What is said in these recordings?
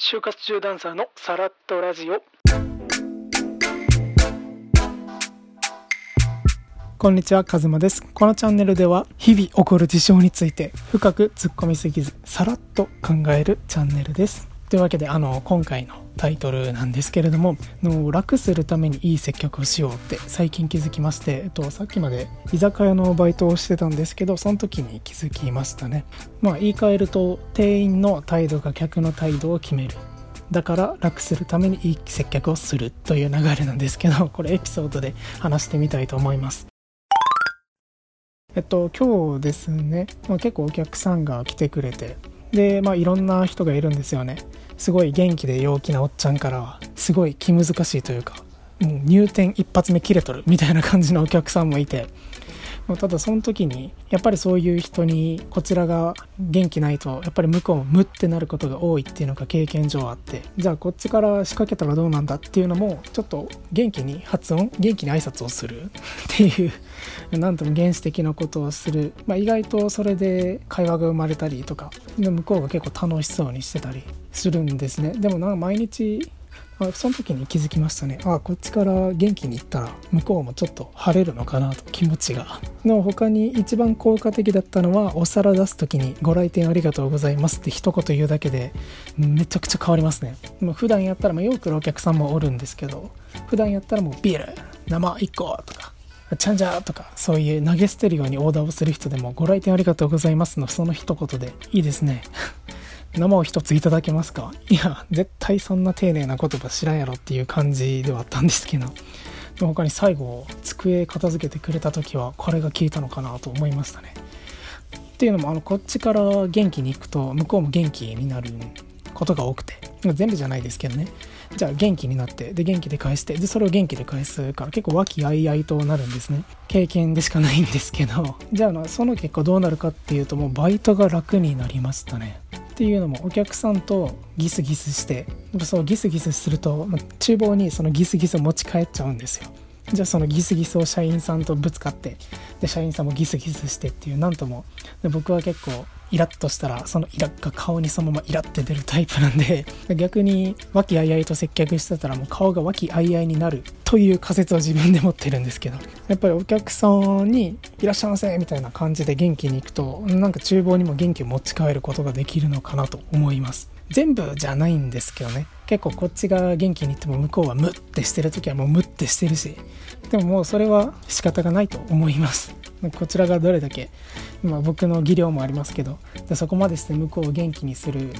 就活中ダンサーのサラッとラジオこんにちは、カズマです。このチャンネルでは日々起こる事象について深く突っ込みすぎずさらっと考えるチャンネルです。というわけで、あの、今回のタイトルなんですけれども、の楽するためにいい接客をしようって最近気づきまして、えっと、さっきまで居酒屋のバイトをしてたんですけど、その時に気づきましたね。まあ、言い換えると、店員の態度が客の態度を決める。だから楽するためにいい接客をするという流れなんですけど、これエピソードで話してみたいと思います。えっと、今日ですね、まあ、結構お客さんが来てくれて、で、まあ、いろんな人がいるんですよね。すごい元気で陽気なおっちゃんからは、すごい気難しいというか、もう入店一発目切れとるみたいな感じのお客さんもいて、ただその時にやっぱりそういう人にこちらが元気ないとやっぱり向こうもムってなることが多いっていうのが経験上あってじゃあこっちから仕掛けたらどうなんだっていうのもちょっと元気に発音元気に挨拶をするっていうなんとも原始的なことをする、まあ、意外とそれで会話が生まれたりとかで向こうが結構楽しそうにしてたりするんですね。でもなんか毎日あその時に気づきましたね。あこっちから元気に行ったら向こうもちょっと晴れるのかなと気持ちが。の他に一番効果的だったのはお皿出す時に「ご来店ありがとうございます」って一言言うだけでめちゃくちゃ変わりますね。もう普段やったら、まあ、よく来るお客さんもおるんですけど普段やったらもうビール生1個とかちゃんじゃーとかそういう投げ捨てるようにオーダーをする人でもご来店ありがとうございますのその一言でいいですね。生を一ついただけますか？いや絶対そんな丁寧な言葉知らんやろっていう感じではあったんですけど。でも他に最後机片付けてくれた時はこれが効いたのかなと思いましたね。っていうのもあのこっちから元気に行くと向こうも元気になることが多くて。全部じゃないですけどね。じゃあ元気になってで元気で返してでそれを元気で返すから結構和気あいあいとなるんですね。経験でしかないんですけど。じゃあその結果どうなるかっていうともうバイトが楽になりましたね。っていうのもお客さんとギスギスしてそうギスギスすると、厨房にそのギスギスを持ち帰っちゃうんですよ。じゃあそのギスギスを社員さんとぶつかってで社員さんもギスギスしてっていうなんとも。で僕は結構イラッとしたらそのイラッが顔にそのままイラって出るタイプなんで逆に和気あいあいと接客してたらもう顔が和気あいあいになるという仮説を自分で持ってるんですけどやっぱりお客さんに「いらっしゃいませ」みたいな感じで元気に行くとなんか厨房にも元気を持ち帰ることができるのかなと思います。全部じゃないんですけどね。結構こっちが元気に行っても向こうはムッてしてる時はもうムッてしてるしでももうそれは仕方がないと思います。こちらがどれだけ、まあ、僕の技量もありますけどでそこまでして向こうを元気にする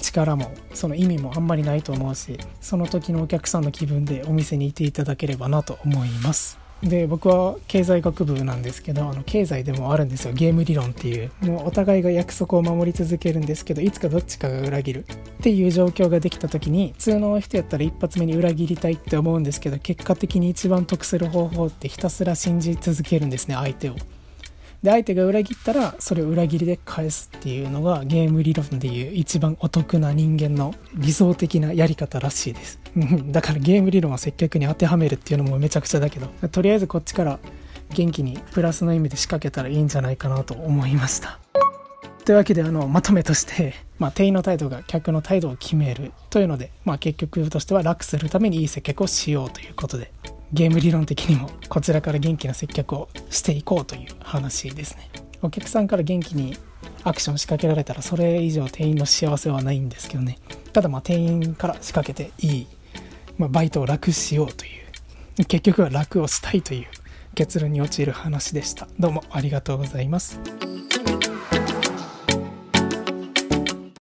力もその意味もあんまりないと思うしその時のお客さんの気分でお店にいていただければなと思います。で僕は経済学部なんですけどあの経済でもあるんですよ。ゲーム理論っていう。もうお互いが約束を守り続けるんですけどいつかどっちかが裏切るっていう状況ができた時に普通の人やったら一発目に裏切りたいって思うんですけど結果的に一番得する方法ってひたすら信じ続けるんですね相手を。で相手が裏切ったらそれを裏切りで返すっていうのがゲーム理論でいう一番お得な人間の理想的なやり方らしいです。だからゲーム理論を接客に当てはめるっていうのもめちゃくちゃだけどとりあえずこっちから元気にプラスの意味で仕掛けたらいいんじゃないかなと思いました。というわけであのまとめとして、まあ、店員の態度が客の態度を決めるというので、まあ、結局としては楽するためにいい接客をしようということで。ゲーム理論的にもこちらから元気な接客をしていこうという話ですね。お客さんから元気にアクション仕掛けられたらそれ以上店員の幸せはないんですけどね。ただまあ店員から仕掛けていい、まあ、バイトを楽しようという。結局は楽をしたいという結論に陥る話でした。どうもありがとうございます。